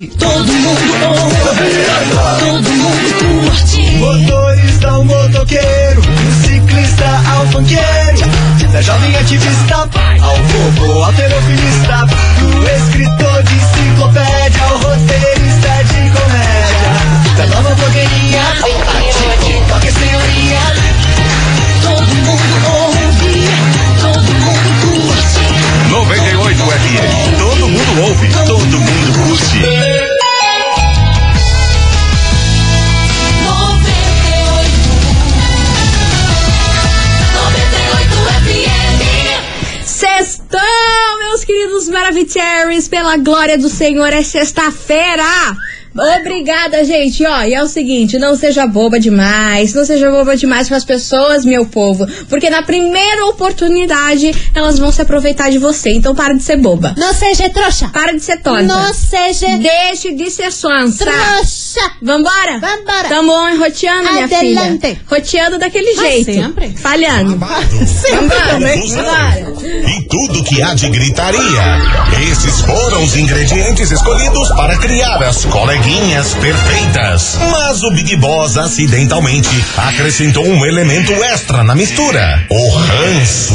Todo mundo ouve, todo mundo curte. Motorista ao motoqueiro, do ciclista ao funkeiro, da jovem ativista ao bobo alterofilista, do escritor Maravicheries, pela glória do Senhor, é sexta-feira! Obrigada, gente. Ó, e é o seguinte, não seja boba demais, não seja boba demais com as pessoas, meu povo, porque na primeira oportunidade elas vão se aproveitar de você. Então para de ser boba. Não seja trouxa. Para de ser tonta. Não seja Deixe de ser sonsa. trouxa. Vambora? Vambora. Tamo roteando, minha Adelante. filha. Roteando daquele Mas jeito. sempre. Falhando. Vambora. Vambora. E tudo que há de gritaria. Esses foram os ingredientes escolhidos para criar as coleguinhas perfeitas. Mas o Big Boss acidentalmente acrescentou um elemento extra na mistura: o ranço.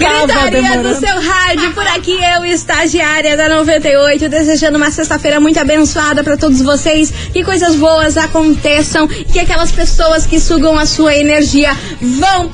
Gritaria do demorando. seu rádio, por aqui eu, estagiária da 98, desejando uma sexta-feira muito abençoada pra todos vocês, que coisas boas aconteçam, que aquelas pessoas que sugam a sua energia vão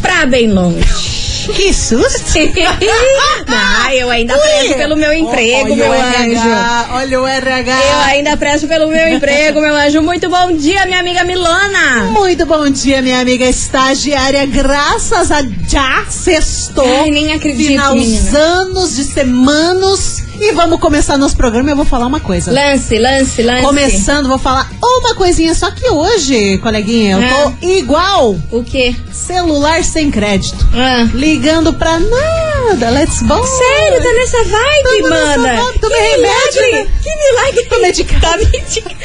pra bem longe. Que susto. ah, eu ainda prezo pelo meu emprego, olha meu anjo. RH, olha o RH. Eu ainda prezo pelo meu emprego, meu anjo. Muito bom dia, minha amiga Milana. Muito bom dia, minha amiga estagiária. Graças a já sextou. Ai, nem acredito, Final menina. anos de semanas. E vamos começar nosso programa. Eu vou falar uma coisa. Lance, lance, lance. Começando, vou falar uma coisinha. Só que hoje, coleguinha, eu Ah. tô igual O quê? celular sem crédito. Ah. Ligando pra nada. Let's go. Sério, tá nessa vibe, nessa mana? vibe, tomei que remédio, milagre, né? Que milagre. Tô medicada. Tá medicada.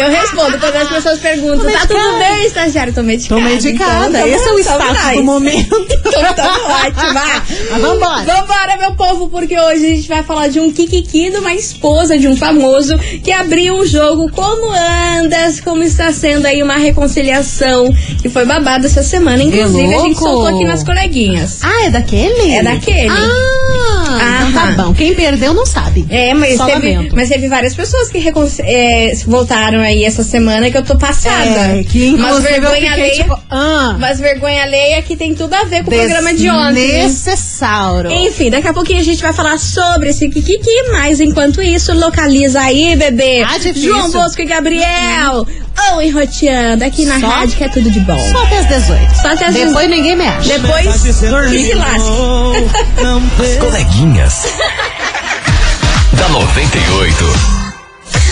Eu respondo quando as pessoas perguntam, tá tudo bem, estagiário? Tô medicada. Tô medicada. Então, Esse é o status nice. do momento. Então tá ótimo. Mas vambora. Vambora, meu povo, porque hoje a gente vai falar de um kikiki de uma esposa de um famoso que abriu o jogo Como Andas, como está sendo aí uma reconciliação que foi babada essa semana. Inclusive, a gente soltou aqui nas coleguinhas. Ah, é daquele? É daquele. Ah, então tá bom. Quem perdeu não sabe. É, mas Só teve, lamento. mas teve várias pessoas que é, voltaram aí essa semana que eu tô passada. É, que eu vergonha fiquei alheia. tipo, ah, Mas vergonha alheia que tem tudo a ver com o programa de ontem. Desnecessário. Enfim, daqui a pouquinho a gente vai falar sobre esse Kikiki, mas enquanto isso, localiza aí, bebê. Ah. João Bosco e Gabriel. Ou enroteando aqui na Só- rádio, que é tudo de bom. Só até as 18. Só até as Depois ninguém me acha. Depois, que se lasque. As coleguinhas. da 98.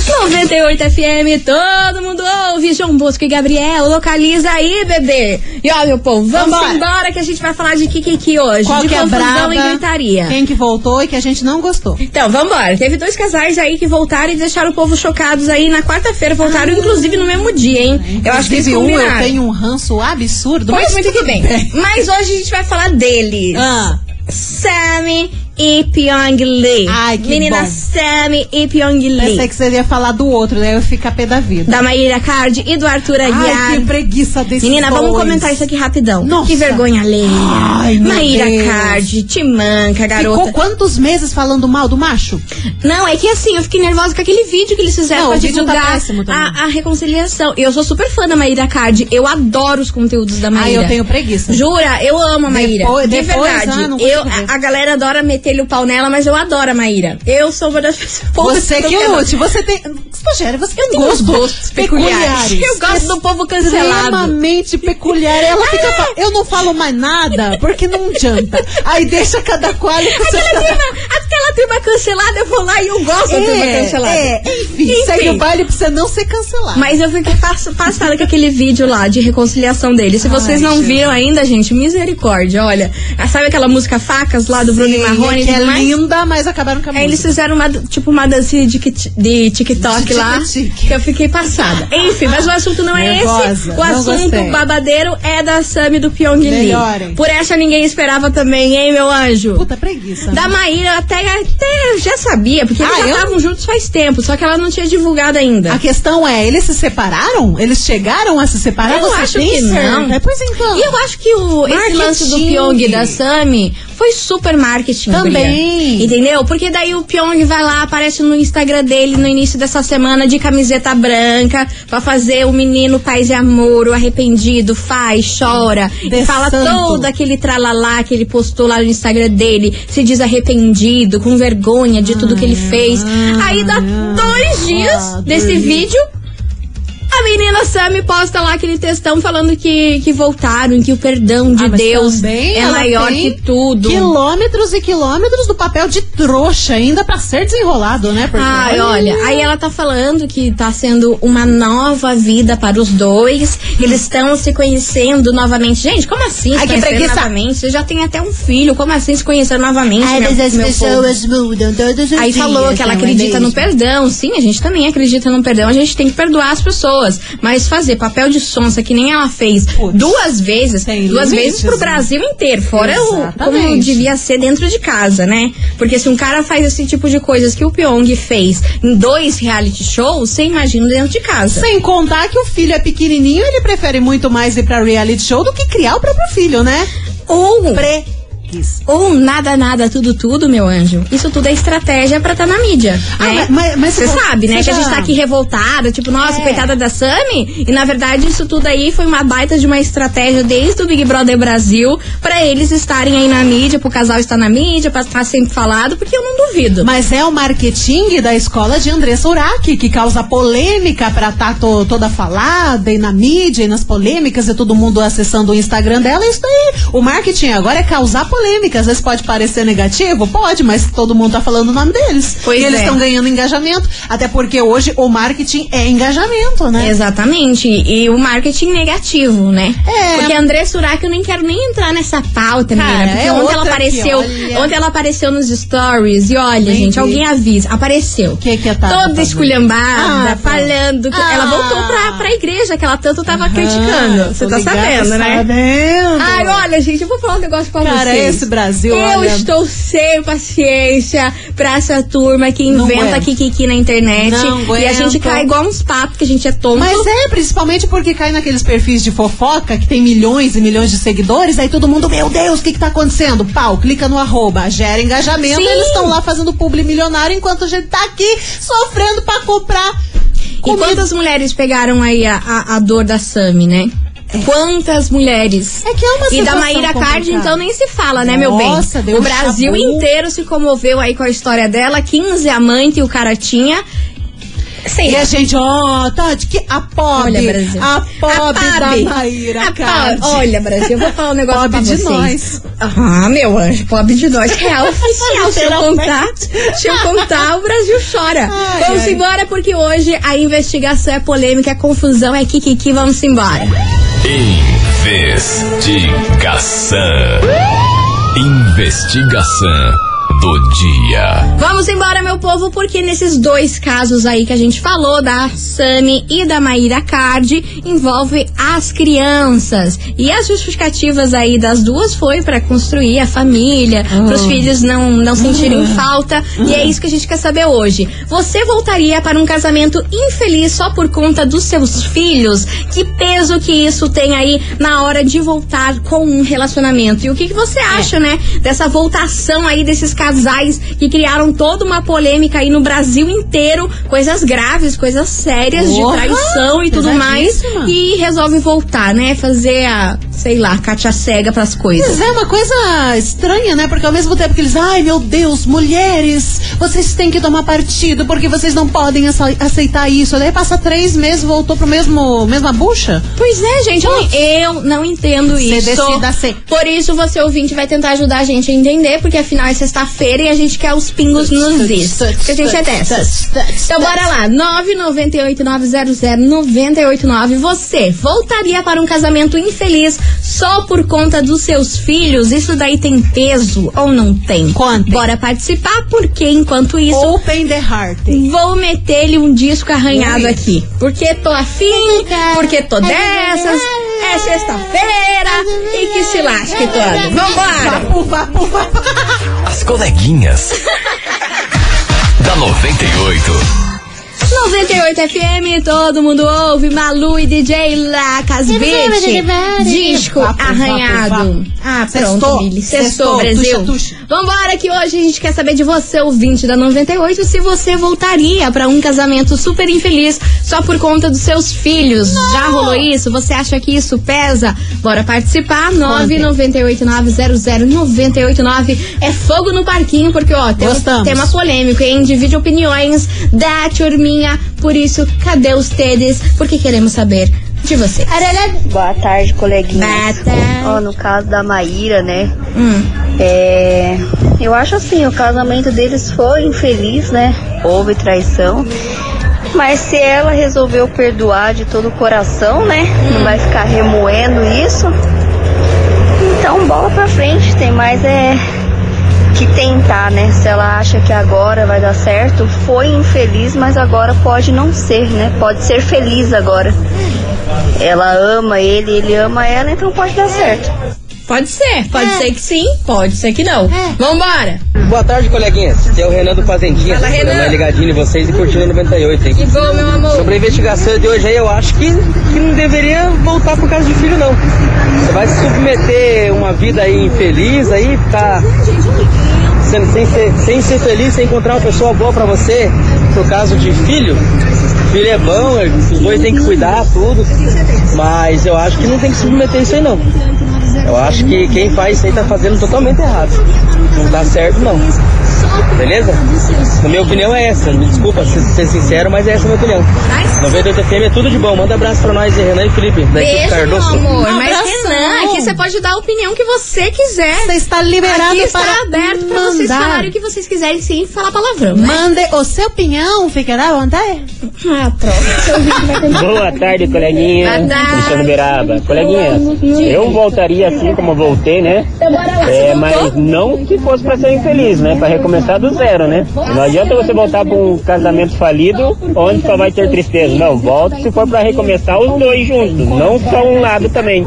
98 FM, todo mundo ouve. João Bosco e Gabriel, localiza aí, bebê. E ó, meu povo, vamos Vambora. embora que a gente vai falar de Kikiki hoje. Qual de que é a confusão braba? e gritaria. Quem que voltou e que a gente não gostou. Então, vambora. Teve dois casais aí que voltaram e deixaram o povo chocados aí na quarta-feira. Voltaram, inclusive, no mesmo dia, hein? Eu acho que eles um eu tenho um ranço absurdo, Pois mas muito tudo que bem. Mas hoje a gente vai falar deles. Ah, Sammy e Pyong Lee. Ai, que Menina bom. Sammy e Pyong pensei Lee. que você ia falar do outro, daí eu fico a pé da vida. Da Maíra Card e do Arthur Aguiar. Ai, que preguiça desse Menina, vamos comentar isso aqui rapidão. Nossa. Que vergonha alheia. Ai, meu Maíra Deus. Card, te manca, garota. Ficou quantos meses falando mal do macho? Não, é que assim, eu fiquei nervosa com aquele vídeo que eles fizeram Não, pra tá divulgar também. a, a reconciliação. Eu sou super fã da Maíra Card. Eu adoro os conteúdos da Ai, Maíra. eu tenho preguiça. Jura? Eu amo a Maíra. Depois- de depois, verdade. ah, eu, a, a galera adora meter aquele pau nela, mas eu adoro a Maíra. Eu sou uma das pessoas Você que lute, você tem. Estagiária, você tem gostos, gostos peculiares. Eu gosto do povo cancelado. Extremamente peculiar. Ela fica. fa- Eu não falo mais nada, porque não adianta. Aí deixa cada qual Aquela turma, aquela turma cancelada, eu vou lá e eu gosto da turma É, cancelada. é, enfim, segue o baile pra você não ser cancelado. Mas eu fiquei pass- passada com aquele vídeo lá de reconciliação dele. Se vocês Ai, não Jesus. viram ainda, gente, misericórdia. Olha, sabe aquela música Facas lá do Bruno e Sim, Marrone? Que é mais? linda, mas acabaram com a Aí eles música. fizeram uma, tipo, uma dancinha de, de TikTok De lá, que eu fiquei passada. Enfim, mas o assunto não é Nervosa, esse. O não assunto gostei. babadeiro é da Sammy do Pyong Lee. Por essa ninguém esperava também, hein, meu anjo? Puta preguiça. Da? Maíra até, até já sabia, porque eles Ah, já eu? estavam juntos faz tempo, só que ela não tinha divulgado ainda. A questão é, eles se separaram? Eles chegaram a se separar? Eu Você acho que não. É, Pois então. E eu acho que o, esse lance do Pyong e da Sami foi super marketing. Também. guria. Entendeu? Porque daí o Pyong vai lá, aparece no Instagram dele no início dessa semana de camiseta branca pra fazer o menino paz e amor, o arrependido, faz, chora. De e fala santo. todo aquele tralalá que ele postou lá no Instagram dele, se diz arrependido, com vergonha de tudo que ele fez. Aí dá dois dias ah, desse vídeo. A menina Sammy posta lá aquele textão falando que, que voltaram, que o perdão de Ah, Deus é maior que tudo. Quilômetros e quilômetros do papel de trouxa ainda pra ser desenrolado, né? Porque, Ai, olha, aí ela tá falando que tá sendo uma nova vida para os dois. Eles estão se conhecendo novamente. Gente, como assim? Ai, se que preguiça. novamente? Você já tem até um filho. Como assim se conheceram novamente? Ai, meu- mas as pessoas mudam todos os Aí dias. falou que ela é acredita no mesmo? perdão. Sim, a gente também acredita no perdão. A gente tem que perdoar as pessoas. Mas fazer papel de sonsa que nem ela fez Putz. duas vezes, duas limites, vezes pro né? Brasil inteiro. Fora o, como devia ser dentro de casa, né? Porque se um cara faz esse tipo de coisas que o Pyong fez em dois reality shows, você imagina dentro de casa. Sem contar que o filho é pequenininho, ele prefere muito mais ir pra reality show do que criar o próprio filho, né? Ou Ou nada, nada, tudo, tudo, meu anjo. Isso tudo é estratégia pra estar na mídia. Ah, né? mas- Você sabe, né? você Que a gente já- tá aqui revoltada, tipo, nossa, É. coitada da Sami. E na verdade, isso tudo aí foi uma baita de uma estratégia desde o Big Brother Brasil pra eles estarem aí na mídia, pro casal estar na mídia, pra estar sempre falado, porque eu não duvido. Mas é o marketing da escola de Andressa Urach que causa polêmica pra estar toda falada e na mídia e nas polêmicas e todo mundo acessando o Instagram dela. Isso daí. O marketing agora é causar polêmica. Às vezes pode parecer negativo, pode, mas todo mundo tá falando o nome deles. Pois e eles é. estão ganhando engajamento. Até porque hoje o marketing é engajamento, né? Exatamente. E o marketing negativo, né? É. Porque a André Surak, eu nem quero nem entrar nessa pauta, Cara, menina. Porque é ontem ela apareceu. Ontem ela apareceu nos stories. E olha, Nem gente, alguém avisa. Apareceu. O que que tá Toda esculhambada, Ah, pô. falando. Que Ah. Ela voltou pra, pra igreja que ela tanto tava criticando. Você tá ligada, sabendo, né? Sabendo. Ai, olha, gente, eu vou falar um negócio pra Cara, vocês. Esse Brasil, Eu olha- estou sem paciência pra essa turma que inventa kikiki na internet. E a gente cai igual uns patos, que a gente é tonto. Mas é, principalmente porque cai naqueles perfis de fofoca que tem milhões e milhões de seguidores, aí todo mundo, meu Deus, o que que tá acontecendo? Pau, clica no arroba, gera engajamento, Sim. eles estão lá fazendo publi milionário enquanto a gente tá aqui sofrendo pra comprar E quantas mulheres pegaram aí a, a, a dor da Sami, né? Quantas mulheres? É que é uma E da Maíra Card, complicada. então, nem se fala, né, meu bem? Nossa, deu o Brasil chabu. inteiro se comoveu aí com a história dela. 15 amantes o cara tinha. Sei E a gente, ó, Tati, que a pobre, Olha, Brasil. a pobre A da pobre. Maíra A Card. pobre. Olha, Brasil, eu vou falar um negócio Pobre pra de vocês. nós. Ah, meu anjo, pobre de nós. Real oficial. se eu contar, se eu contar, o Brasil chora. Ai, vamos ai. embora, porque hoje a investigação é polêmica, é confusão, é kikiki, vamos embora. Investigação. Investigação do dia. Vamos embora, meu povo, porque nesses dois casos aí que a gente falou, da Sami e da Maíra Card, envolve as crianças. E as justificativas aí das duas foi pra construir a família, pros filhos não, não sentirem falta. E é isso que a gente quer saber hoje. Você voltaria para um casamento infeliz só por conta dos seus filhos? Que peso que isso tem aí na hora de voltar com um relacionamento? E o que, que você acha, né? Dessa voltação aí desses casais que criaram toda uma polêmica aí no Brasil inteiro, coisas graves, coisas sérias de traição e tudo mais, e resolve voltar, né? Fazer a sei lá, Kátia cega pras coisas. Mas é uma coisa estranha, né? Porque ao mesmo tempo que eles, ai meu Deus, mulheres, vocês têm que tomar partido porque vocês não podem ace- aceitar isso. Daí passa três meses, voltou pro mesmo, mesma bucha. Pois é, gente, eu, não- eu não entendo isso. decida ser. Por isso você ouvinte vai tentar ajudar a gente a entender, porque afinal é sexta-feira e a gente quer os pingos nos is. Porque a gente é dessas. Então bora lá, 998-900-989. Você voltaria para um casamento infeliz só por conta dos seus filhos? Isso daí tem peso ou não tem? Contem. Bora participar, porque enquanto isso. Open the heart. Vou meter-lhe um disco arranhado Ui. aqui. Porque tô afim, porque tô dessas. É sexta-feira e que se lasque todo. Vambora! Vapo, vapo, vapo. As coleguinhas. da 98. 98 FM, todo mundo ouve. Malu e DJ Lacas Beat. Disco arranhado. Ah, pronto. Sextou, Sextou. Brasil. Tuxa, tuxa. Vambora que hoje a gente quer saber de você, ouvinte da 98, se você voltaria pra um casamento super infeliz só por conta dos seus filhos. Já rolou isso? Você acha que isso pesa? Bora participar. 998900989. É fogo no parquinho, porque, ó, tem um tema polêmico, hein? Divide opiniões da turminha. Por isso, cadê os tedes? Porque queremos saber de você. Boa tarde, coleguinha. Ó, no caso da Maíra, né? Hum. É, eu acho assim, o casamento deles foi infeliz, né? Houve traição. Mas se ela resolveu perdoar de todo o coração, né? Não vai ficar remoendo isso. Então bola pra frente, tem mais é que tentar, né? Se ela acha que agora vai dar certo, foi infeliz, mas agora pode não ser, né? Pode ser feliz agora. Ela ama ele, ele ama ela, então pode dar certo. Pode ser, pode ser que sim, pode ser que não. Vambora! Boa tarde, coleguinhas. Aqui é o Renan do Fazendinha. Fala, Renan. Ligadinha em vocês e curtindo o 98, hein? Que bom, meu amor. Sobre a investigação de hoje aí, eu acho que, que não deveria voltar por causa de filho, não. Você vai se submeter uma vida aí infeliz aí, ficar sendo, sem, ser, sem ser feliz, sem encontrar uma pessoa boa pra você, por causa de filho. Filho é bom, os dois têm que cuidar, tudo. Mas eu acho que não tem que submeter isso aí, não. Eu acho que quem faz isso aí tá fazendo totalmente errado. Não tá certo, não. Beleza? Na minha opinião é essa. Me desculpa ser, ser sincero, mas é essa a minha opinião. 98 FM é tudo de bom. Manda abraço pra nós, Renan e Felipe, da equipe Beijo, meu Cardoso. amor. Mas. Renan, aqui você pode dar a opinião que você quiser. Você está liberado Aqui está para aberto pra vocês falarem o que vocês quiserem sem falar palavrão, né? Mande o seu opinião, ficará à vontade. Ah, pronto. Boa tarde, coleguinha. Boa tarde. Beraba. Coleguinhas, eu voltaria assim como voltei, né? É, mas não que fosse pra ser infeliz, né? Pra recomeçar do zero, né? Não adianta você voltar pra um casamento falido onde só vai ter tristeza. Não, volta se for pra recomeçar os dois juntos, não só um lado também.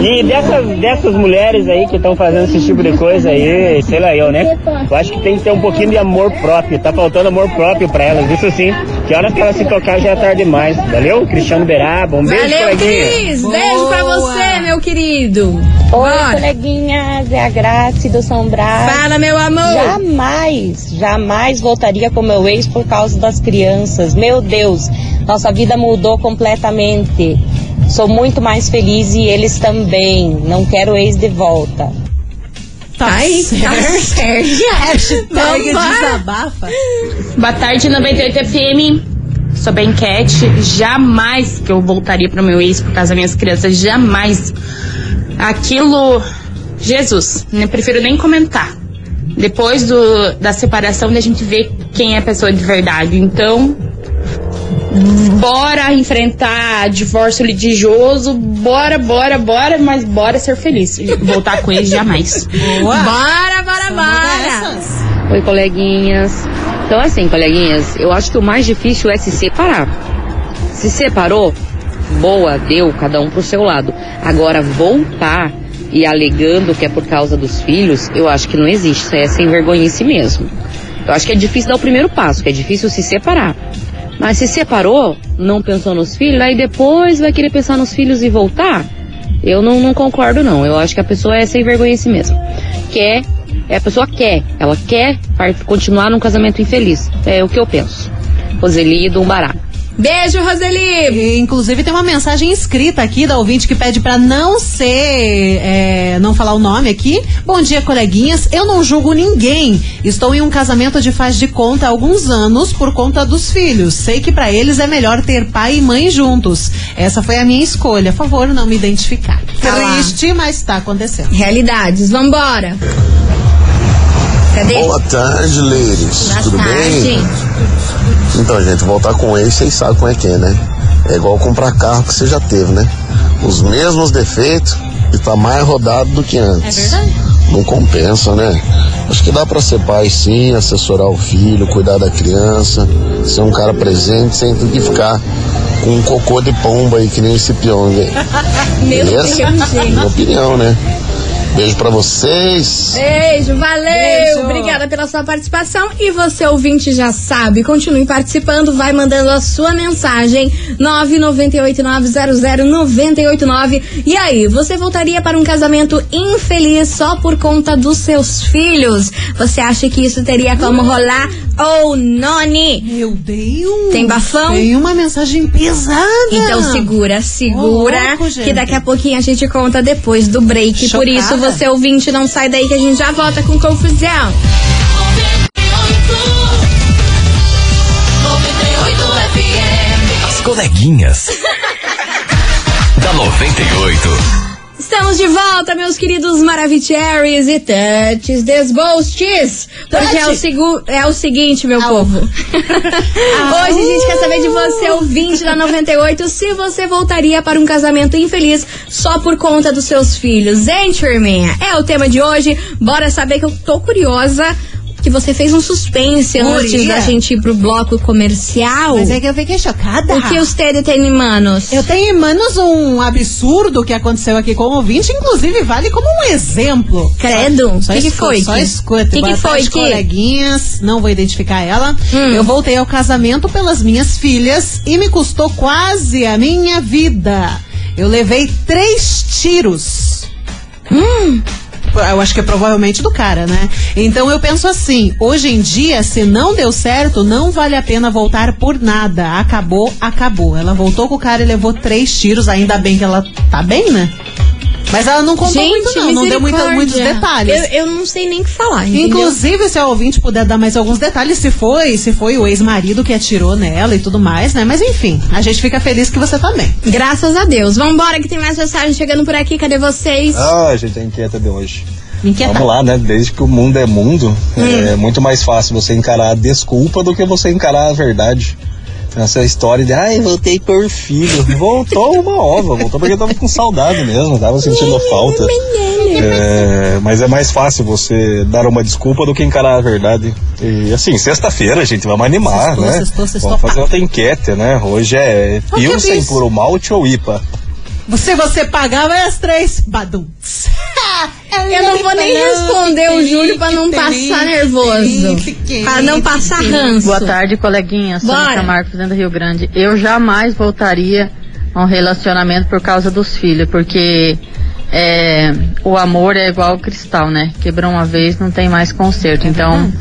E dessas, dessas mulheres aí que estão fazendo esse tipo de coisa aí, sei lá eu, né? Eu acho que tem que ter um pouquinho de amor próprio. Tá faltando amor próprio pra elas, isso sim. Que hora que elas se tocar já é tarde demais. Valeu? Cristiano Beraba, um beijo, Valeu, coleguinha. Cris. Beijo pra você, meu querido. Oi, Bora. coleguinhas, é a Grace do São Brás. Fala, meu amor. Jamais, jamais voltaria com meu ex por causa das crianças. Meu Deus, nossa vida mudou completamente. Sou muito mais feliz e eles também. Não quero ex de volta. Tá aí, tá certo. Hashtag Vambora. desabafa. Boa tarde, 98 FM. Sou bem Cat. Jamais que eu voltaria pro meu ex por causa das minhas crianças. Jamais. Aquilo. Jesus, nem prefiro nem comentar. Depois do, da separação, a gente vê quem é a pessoa de verdade. Então, bora enfrentar divórcio litigioso. Bora, bora, bora, mas bora ser feliz. Voltar com eles jamais. Boa. Bora, bora, São bora. dessas. Oi, coleguinhas. Então, assim, coleguinhas, eu acho que o mais difícil é se separar. Se separou, boa, deu, cada um pro seu lado. Agora, voltar e alegando que é por causa dos filhos, eu acho que não existe. Isso é sem vergonhice mesmo. Eu acho que é difícil dar o primeiro passo, que é difícil se separar. Mas se separou, não pensou nos filhos, aí depois vai querer pensar nos filhos e voltar? Eu não, não concordo, não. Eu acho que a pessoa é sem vergonhice mesmo. Quer, é, a pessoa quer, ela quer continuar num casamento infeliz. É o que eu penso. Roseli do Umbará. Beijo, Roseli. E, inclusive tem uma mensagem escrita aqui da ouvinte que pede pra não ser, é, não falar o nome aqui. Bom dia, coleguinhas. Eu não julgo ninguém. Estou em um casamento de faz de conta há alguns anos por conta dos filhos. Sei que pra eles é melhor ter pai e mãe juntos. Essa foi a minha escolha. Por favor, não me identificar. Tá lá. Triste, mas tá acontecendo. Realidades, vambora. Cadê? Boa tarde. Boa Tudo tarde. bem? Então, gente, voltar com ex, vocês sabem como é que é, né? É igual comprar carro que você já teve, né? Os mesmos defeitos e tá mais rodado do que antes. É verdade. Não compensa, né? Acho que dá pra ser pai sim, assessorar o filho, cuidar da criança, ser um cara presente sem ter que ficar com um cocô de pomba aí que nem esse peão, hein? Meu? Deus. Minha opinião, né? Beijo pra vocês. Beijo, valeu! Beijo. Obrigada pela sua participação. E você, ouvinte, já sabe, continue participando, vai mandando a sua mensagem 998900989. E aí, você voltaria para um casamento infeliz só por conta dos seus filhos? Você acha que isso teria como rolar ou noni? Meu Deus. Tem bafão? Tem uma mensagem pesada. Então segura, segura, Ô, louco, que daqui a pouquinho a gente conta depois do break. Por Chocada. isso, você ouvinte, não sai daí que a gente já volta com confusão. 98 FM. As coleguinhas. da 98. Estamos de volta, meus queridos Maravicheries e Touches Desbostes. Porque é o, segu- é o seguinte, meu povo. Hoje a gente quer saber de você, ouvinte da 98, se você voltaria para um casamento infeliz só por conta dos seus filhos, hein, turminha? É o tema de hoje. Bora saber que eu tô curiosa. Que você fez um suspense antes Guria. da gente ir pro bloco comercial. Mas é que eu fiquei chocada. O que os Tere tem, manos? Eu tenho em manos um absurdo que aconteceu aqui com o ouvinte, inclusive vale como um exemplo. Credo? Só Que que foi, Só escuta. que que foi, tarde, que? coleguinhas, não vou identificar ela. Hum. Eu voltei ao casamento pelas minhas filhas e me custou quase a minha vida. Eu levei três tiros. Hum. Eu acho que é provavelmente do cara, né? Então eu penso assim: hoje em dia, se não deu certo, não vale a pena voltar por nada. Acabou, acabou. Ela voltou com o cara e levou três tiros, ainda bem que ela tá bem, né? Mas ela não contou Gente, muito, não. Não deu muita- muitos detalhes. Eu, eu não sei nem o que falar. entendeu? Inclusive, se a ouvinte puder dar mais alguns detalhes, se foi, se foi o ex-marido que atirou nela e tudo mais, né? Mas enfim, a gente fica feliz que você tá bem. Graças a Deus. Vambora que tem mais mensagem chegando por aqui. Cadê vocês? Ah, a gente é inquieta de hoje. Inquieta. Vamos lá, né? Desde que o mundo é mundo, Hum. é muito mais fácil você encarar a desculpa do que você encarar a verdade. Essa história de, ai, voltei por filho. Voltou uma ova, voltou porque tava com saudade mesmo, tava sentindo falta. É, mas é mais fácil você dar uma desculpa do que encarar a verdade. E assim, sexta-feira, gente, vamos animar, Sextou, né? sextou, sextou, vamos fazer outra enquete, né? Hoje é O Pilsen por malte ou IPA? Se você pagar, vai as três. Baduns. Eu não vou nem responder o Júlio pra não passar nervoso. Pra não passar ranço. Boa tarde, coleguinha. Sônia Bora. Camargo, Fazenda Rio Grande. Eu jamais voltaria a um relacionamento por causa dos filhos, porque é, o amor é igual ao cristal, né? Quebrou uma vez, não tem mais conserto. Então,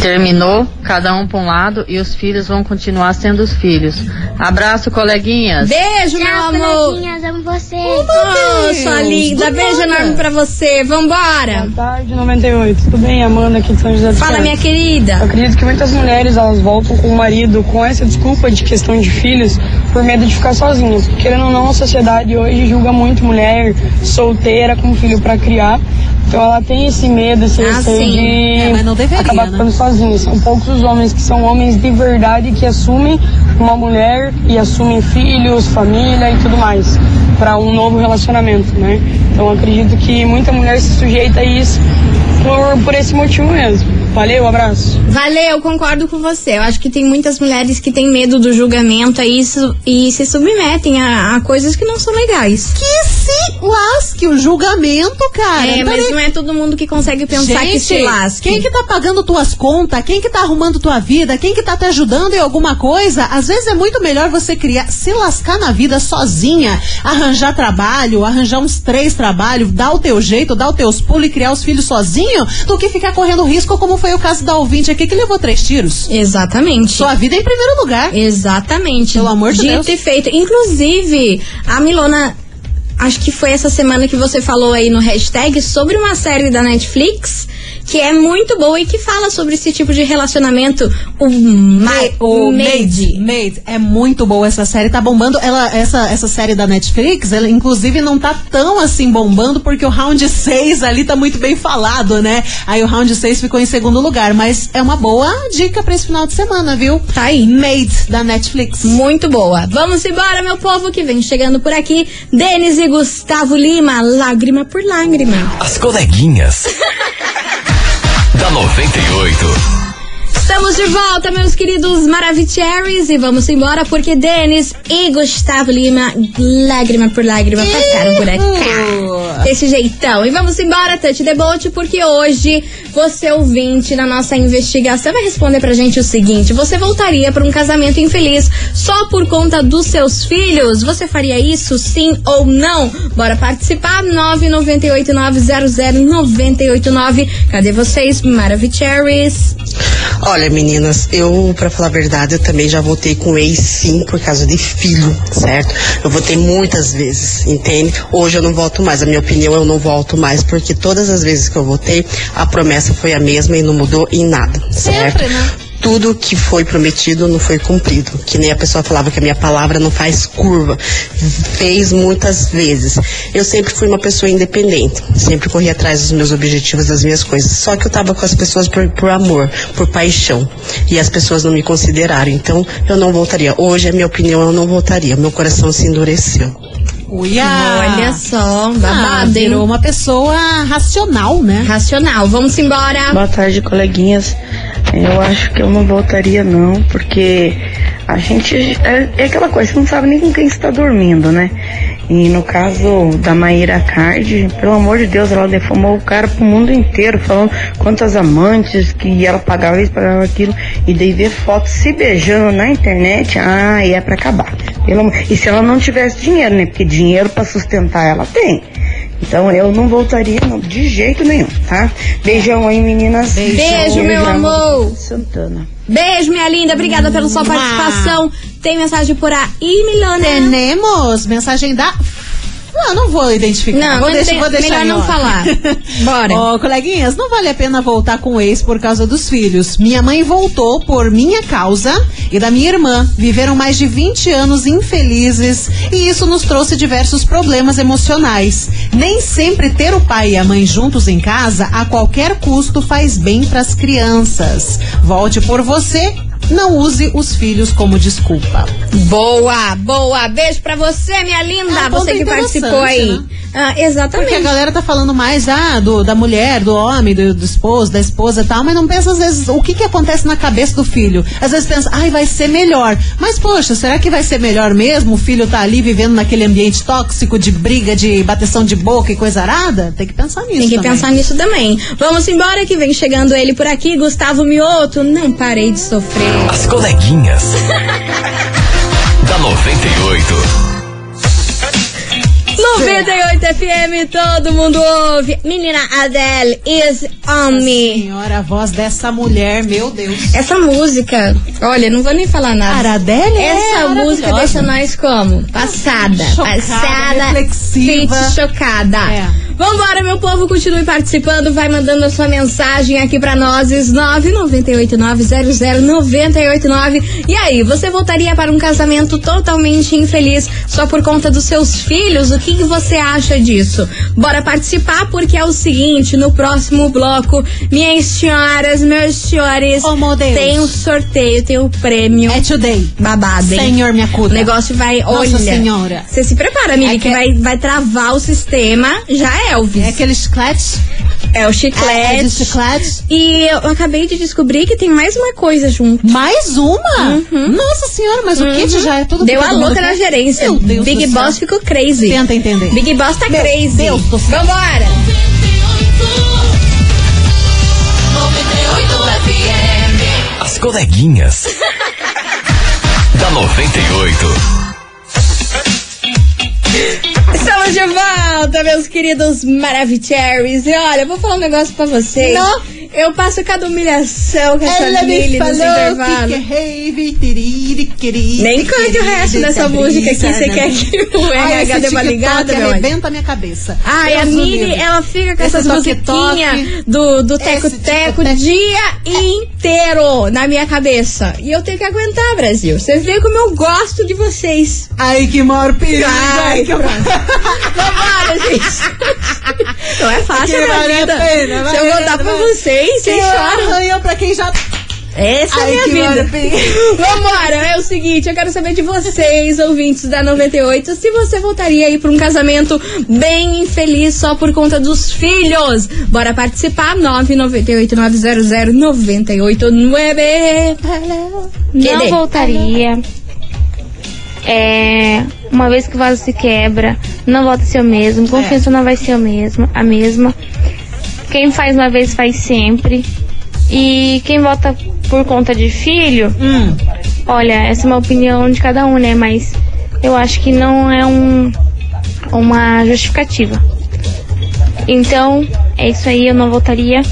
terminou, cada um para um lado, e os filhos vão continuar sendo os filhos. Abraço, coleguinhas. Beijo, meu amor. amo você. Oh, sua linda. Beijo enorme pra você. Vambora. Boa tarde, 98. Tudo bem, Amanda aqui de São José dos Fala, Campos. minha querida. Eu acredito que muitas mulheres elas voltam com o marido com essa desculpa de questão de filhos por medo de ficar sozinha. Porque, Querendo ou não, a sociedade hoje julga muito mulher solteira com filho pra criar. Então ela tem esse medo, esse Ah, receio de É, deveria, acabar né? ficando sozinha. São poucos os homens que são homens de verdade que assumem uma mulher e assumem filhos, família e tudo mais para um novo relacionamento, né? Então eu acredito que muita mulher se sujeita a isso por, por esse motivo mesmo. Valeu, abraço. Valeu, concordo com você. Eu acho que tem muitas mulheres que têm medo do julgamento a isso e se submetem a, a coisas que não são legais. Que se lasque o julgamento, cara. É, Tá mas nem- não é todo mundo que consegue pensar que se lasque. Quem que tá pagando tuas contas? Quem que tá arrumando tua vida? Quem que tá te ajudando em alguma coisa? Às vezes é muito melhor você criar, se lascar na vida sozinha, arranjar trabalho, arranjar uns três trabalhos, dar o teu jeito, dar os teus pulos e criar os filhos sozinho, do que ficar correndo risco como foi o caso da ouvinte aqui que levou três tiros. Exatamente. Sua vida em primeiro lugar. Exatamente. Pelo amor de Dito Deus. e feito. Inclusive, a Milona, acho que foi essa semana que você falou aí no hashtag sobre uma série da Netflix que é muito boa e que fala sobre esse tipo de relacionamento. O, ma O Made. Made. É muito boa essa série, tá bombando. Ela, essa, essa série da Netflix, ela inclusive não tá tão assim bombando porque o round 6 ali tá muito bem falado, né? Aí o round 6 ficou em segundo lugar, mas é uma boa dica pra esse final de semana, viu? Tá aí. Made da Netflix. Muito boa. Vamos embora, meu povo, que vem chegando por aqui. Denis e Gustavo Lima, lágrima por lágrima. As coleguinhas. da 98. Estamos de volta, meus queridos Maravicheries, e vamos embora porque Denis e Gustavo Lima, lágrima por lágrima, passaram por aqui. Desse jeitão. E vamos embora, Tante Debote, porque hoje você, ouvinte, na nossa investigação, vai responder pra gente o seguinte: você voltaria pra um casamento infeliz só por conta dos seus filhos? Você faria isso, sim ou não? Bora participar? 998900989. Cadê vocês, Maravicheries? Olha, meninas, eu, pra falar a verdade, eu também já voltei com ex sim por causa de filho, certo? Eu voltei muitas vezes, entende? Hoje eu não volto mais. A minha opinião, eu não volto mais, porque todas as vezes que eu voltei, a promessa foi a mesma e não mudou em nada, certo? Sempre, né? Tudo que foi prometido não foi cumprido. Que nem a pessoa falava que a minha palavra não faz curva. Fez muitas vezes. Eu sempre fui uma pessoa independente. Sempre corri atrás dos meus objetivos, das minhas coisas. Só que eu tava com as pessoas por, por amor, por paixão. E as pessoas não me consideraram. Então, eu não voltaria. Hoje, a minha opinião, eu não voltaria. Meu coração se endureceu. Uia! Olha só, Ah, babado, hein? virou uma pessoa racional, né? Racional. Vamos embora. Boa tarde, coleguinhas. Eu acho que eu não voltaria não, porque a gente é, é aquela coisa, você não sabe nem com quem está dormindo, né? E no caso da Maíra Card, pelo amor de Deus, ela defamou o cara pro mundo inteiro, falando quantas amantes que ela pagava isso, pagava aquilo, e daí ver fotos se beijando na internet, ah, e é pra acabar. E se ela não tivesse dinheiro, né? Porque dinheiro pra sustentar ela tem. Então eu não voltaria não, de jeito nenhum, tá? Beijão aí, meninas. Beijo, meu Grava- amor. Santana. Beijo, minha linda. Obrigada pela sua participação. Tem mensagem por aí, Milona? Temos mensagem da. Não, não vou identificar. Não, vou deixar, vou deixar melhor não falar. Bora. Ó, coleguinhas, não vale a pena voltar com o ex por causa dos filhos. Minha mãe voltou por minha causa e da minha irmã. Viveram mais de 20 anos infelizes e isso nos trouxe diversos problemas emocionais. Nem sempre ter o pai e a mãe juntos em casa a qualquer custo faz bem pras crianças. Volte por você. Não use os filhos como desculpa. Boa, boa. Beijo pra você, minha linda. É um ponto você que participou aí. né? Ah, exatamente. Porque a galera tá falando mais ah, do, da mulher, do homem, do, do esposo, da esposa e tal, mas não pensa às vezes o que que acontece na cabeça do filho. Às vezes pensa, ai, vai ser melhor. Mas, poxa, será que vai ser melhor mesmo? O filho tá ali vivendo naquele ambiente tóxico de briga, de bateção de boca e coisa arada? Tem que pensar nisso. Tem que também. pensar nisso também. Vamos embora que vem chegando ele por aqui, Gustavo Mioto. Não parei de sofrer. As coleguinhas. da 98. 98 FM, todo mundo ouve. Menina Adele is on me. Senhora, a voz dessa mulher, meu Deus. Essa música, olha, não vou nem falar nada. Cara, Adele é Essa música maravilhosa. deixa nós como? Passada. Chocada, passada. reflexiva. Fit chocada. É. Vambora, meu povo, continue participando. Vai mandando a sua mensagem aqui pra nós. 998900989. E aí, você voltaria para um casamento totalmente infeliz só por conta dos seus filhos? O que, que você acha disso? Bora participar, porque é o seguinte: no próximo bloco, minhas senhoras, meus senhores, Oh, tem um sorteio, tem o prêmio. É today. Babado, hein? Senhor, me acuda. O negócio vai, Nossa olha. Senhora. Você se prepara, amiga, É que, que- vai, vai travar o sistema. Já é, Elvis. É aquele chiclete? É o chiclete. É, é de chiclete? E eu acabei de descobrir que tem mais uma coisa junto. Mais uma? Nossa senhora, mas o kit já é tudo Deu a louca na gerência. Meu Deus Big do céu. Boss ficou crazy. Tenta entender. Big Boss tá Meu crazy. Deus do céu. Vambora. As coleguinhas. da 98. Estamos de volta, meus queridos Maravicheries. E olha, eu vou falar um negócio pra vocês. Não. Eu passo cada humilhação com essa Ela me Lili nos intervalos. que que é rave, tiriri, queriri, Nem cante o resto dessa música aqui, você quer que o RH dê uma ligada, meu arrebenta a minha cabeça. Ai, a livre. ela fica com essas musiquinhas do, do teco-teco o dia inteiro na minha cabeça. E eu tenho que aguentar, Brasil. Vocês veem como eu gosto de vocês. Ai, que maior perigo. Ai, que. Vambora, gente. Não é fácil Que minha a vida. Se eu pena, pra vale. Vocês, vocês Que choram. arranhão pra quem já... Essa é a Ai, minha vida. Vambora, é o seguinte, eu quero saber de vocês, ouvintes da 98, se você voltaria aí pra um casamento bem infeliz só por conta dos filhos. Bora participar, 998-900-989. Não voltaria. É, uma vez que o vaso se quebra, não volta a ser o mesmo. Confiança não vai ser o mesmo, a mesma. Quem faz uma vez faz sempre. E quem volta por conta de filho, olha, essa é uma opinião de cada um, né? Mas eu acho que não é um, uma justificativa. Então, é isso aí, eu não voltaria.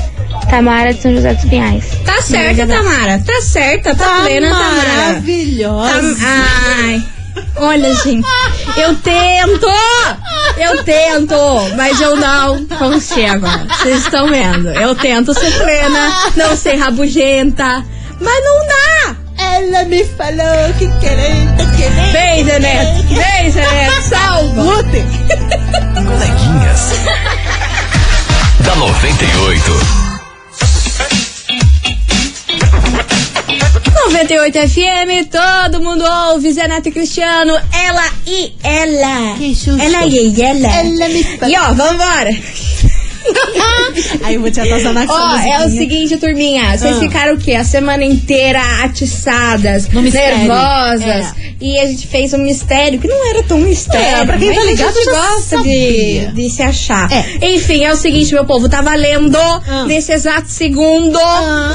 Tamara de São José dos Pinhais. Tá certa, Tamara. Tá certa, tá, Tá plena, Tamara. maravilhosa. Tam- Ai. Olha, gente, eu tento! Eu tento, mas eu não consigo. Vocês estão vendo? Eu tento ser plena, não ser rabugenta, mas não dá! Ela me falou que querendo, querendo. Vem, Zeneto! Vem, Zeneto! Salva! Lute. Coleguinhas. da 98. 98 FM, todo mundo ouve, Zé Neto e Cristiano, ela e ela. Que susto. Ela e ela. Ela me falou. E ó, vambora. Aí eu vou te atazanar com Ó, essa é o seguinte, turminha. Vocês Ah. ficaram o quê? A semana inteira atiçadas, nervosas. E a gente fez um mistério que não era tão mistério. É, pra quem tá a ligado gente já gosta de, de se achar. É. Enfim, é o seguinte, meu povo. Tá valendo, Ah. nesse exato segundo,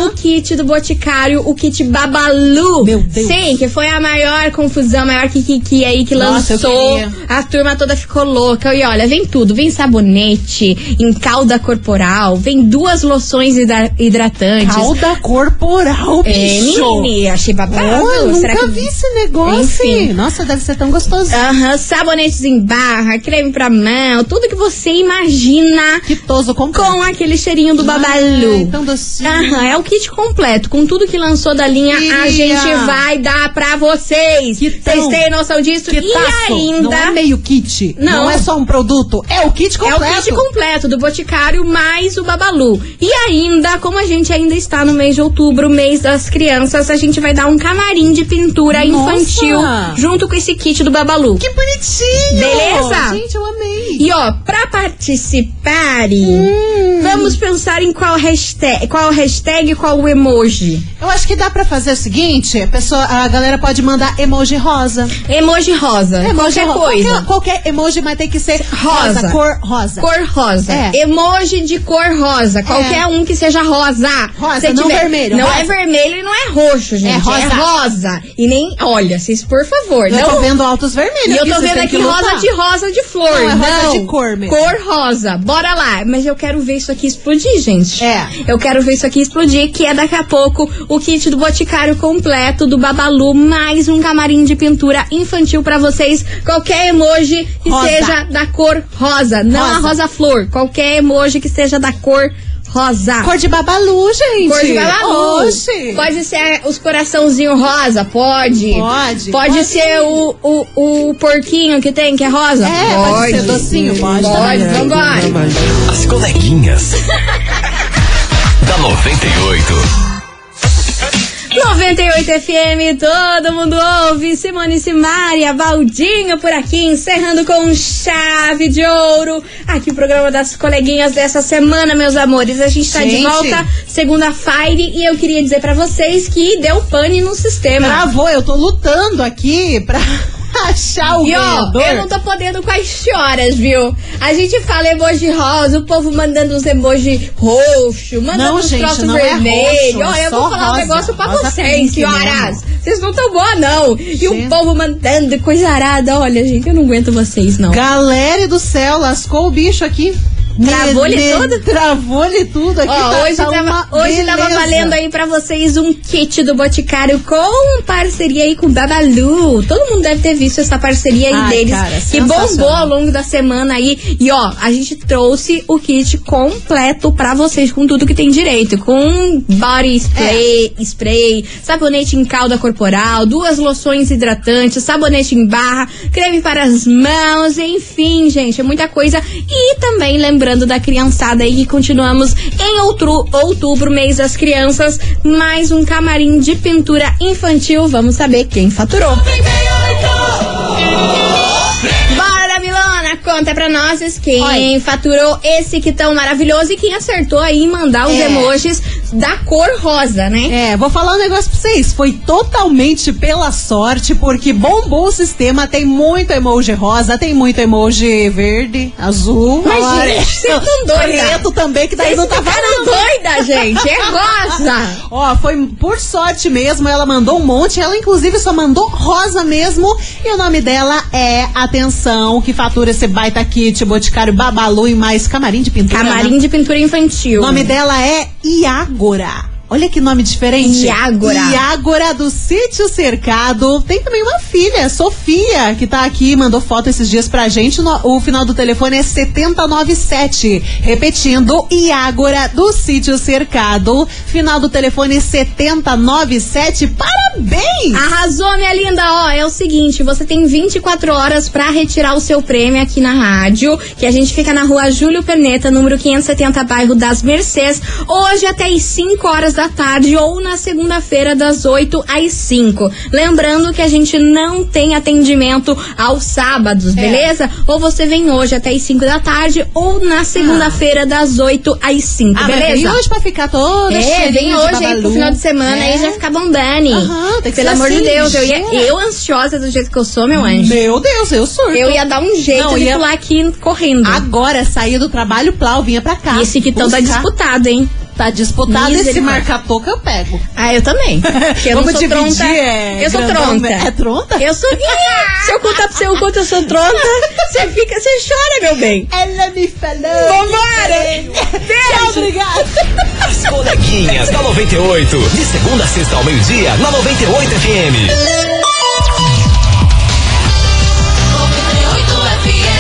o kit do Boticário, o kit Babalu. Meu Deus. Sim, que foi a maior confusão, a maior kikiki aí que Nossa, lançou. A turma toda ficou louca. E olha, vem tudo. Vem sabonete, em calda corporal, vem duas loções hidra- hidratantes. Calda corporal, É, bicho. menina, achei babado. Oh, nunca que- vi esse negócio. Enfim. Nossa, deve ser tão gostoso. Aham, sabonetes em barra, creme pra mão, tudo que você imagina Que toso completo. com aquele cheirinho do babalu. Ai, tão docinho. Aham, é o kit completo. Com tudo que lançou da linha, a Queria. gente vai dar pra vocês. Vocês têm noção disso? Que e taço. ainda. Não é meio kit. Não. é só um produto. É o kit É completo. o kit completo do Boticário mais o Babalu. E ainda, como a gente ainda está no mês de outubro, mês das crianças, a gente vai dar um camarim de pintura Nossa! infantil junto com esse kit do Babalu. Que bonitinho. Beleza? Gente, eu amei. E ó, pra participarem, vamos pensar em qual hashtag, qual hashtag e qual emoji. Eu acho que dá pra fazer o seguinte, a, pessoa, a galera pode mandar emoji rosa. Emoji rosa. qualquer ro- coisa. Qualquer, qualquer emoji, mas tem que ser Rosa. rosa, cor rosa. Cor rosa. É. Emoji de cor rosa. Qualquer um que seja rosa. Rosa, Se não vermelho, Não rosa. é vermelho e não é roxo, gente. É rosa. É rosa. E nem. Olha, vocês, por favor. Eu não... tô vendo altos vermelhos. E eu tô vendo aqui rosa de rosa de flor. Não, é rosa de cor mesmo. Cor rosa. Bora lá. Mas eu quero ver isso aqui explodir, gente. É. Eu quero ver isso aqui explodir, que é daqui a pouco o kit do Boticário completo do Babalu, mais um camarim de pintura infantil pra vocês. Qualquer emoji que Rosa. seja da cor rosa. Não a Rosa. rosa flor. Qualquer emoji que seja da cor rosa. Cor de babalu, gente. Cor de babalu. Oxi. Pode ser os coraçãozinho rosa, pode. Pode, Pode, pode. ser o, o, o porquinho que tem, que é rosa. É, pode ser docinho, pode Pode, vambora. As coleguinhas. da 98. 98 FM, todo mundo ouve. Simone Simaria, Valdinho por aqui, encerrando com chave de ouro. Aqui o programa das coleguinhas dessa semana, meus amores. A gente tá de Gente. volta segunda-feira e eu queria dizer pra vocês que deu pane no sistema. Travou, eu tô lutando aqui pra achar o E ó, ganhador. eu não tô podendo com as choras, viu? A gente fala emoji rosa, o povo mandando uns emoji roxo, mandando Não, uns gente, troços é vermelhos. Ó, é eu só vou falar um rosa. negócio pra Rosa vocês, senhoras. Vocês não tão boa, não. E o Gente. povo mandando coisa arada. Olha, gente, eu não aguento vocês, não. Galera do céu, lascou o bicho aqui. Travou-lhe tudo? Travou-lhe tudo aqui. Ó, tá- hoje, tá tava, hoje tava valendo aí pra vocês um kit do Boticário com parceria aí com o Babalu. Todo mundo deve ter visto essa parceria aí Ai, deles, cara, que bombou ao longo da semana aí. E ó, a gente trouxe o kit completo pra vocês, com tudo que tem direito. Com body spray, É. spray, sabonete em calda corporal, duas loções hidratantes, sabonete em barra, creme para as mãos, enfim, gente, é muita coisa. E também lembrando da criançada aí que continuamos em outro, outubro, mês das crianças, mais um camarim de pintura infantil. Vamos saber quem faturou. Milona, conta pra nós quem faturou esse que tão maravilhoso e quem acertou aí em mandar os É. emojis da cor rosa, né? É, vou falar um negócio pra vocês. Foi totalmente pela sorte, porque bombou o sistema. Tem muito emoji rosa, tem muito emoji verde, azul. Mas, gente, vocês tão doida. Preto também, que daí Vocês não tá valendo. doida, gente. É rosa. Ó, foi por sorte mesmo. Ela mandou um monte. Ela, inclusive, só mandou rosa mesmo. E o nome dela é Atenção, que fatura esse baita kit, Boticário Babalu e mais camarim de pintura. Camarim né? de pintura infantil. O nome dela é Iágora. Olha que nome diferente. Iágora. Iágora do Sítio Cercado. Tem também uma filha, Sofia, que tá aqui, mandou foto esses dias pra gente. O final do telefone é 7097. Repetindo, Iágora do Sítio Cercado. Final do telefone 7097. Parabéns! Arrasou, minha linda. Ó, é o seguinte, você tem 24 horas pra retirar o seu prêmio aqui na rádio, que a gente fica na rua Júlio Perneta, número 570, bairro das Mercês, hoje até às 5 horas da tarde ou na segunda-feira das 8 às 5. Lembrando que a gente não tem atendimento aos sábados, beleza? Ou você vem hoje até às 5 da tarde ou na segunda-feira das 8 às 5, Ah, beleza? vem hoje pra ficar toda É, vem de hoje aí pro final de semana É. aí já ficar bombando. Aham, tem que Pelo amor de assim, Deus, eu, ia, eu ansiosa do jeito que eu sou, meu anjo. Meu Deus, eu surto. Eu ia dar um jeito Não, de ia- pular aqui correndo. Agora, saía do trabalho, plau, vinha pra cá. E esse quitão tá disputado, hein? Tá disputado esse Misericórdia. marca-toca eu pego. Ah, eu também. Porque eu não Vamos sou dividir, tronta. é, eu sou tronta. É tronta? Eu sou. Se eu contar pra você o quanto eu sou tronta, você fica. Você chora, meu bem. Ela me falou. Vambora! Tchau, obrigada. As coleguinhas da 98. De segunda a sexta ao meio-dia, na 98 FM.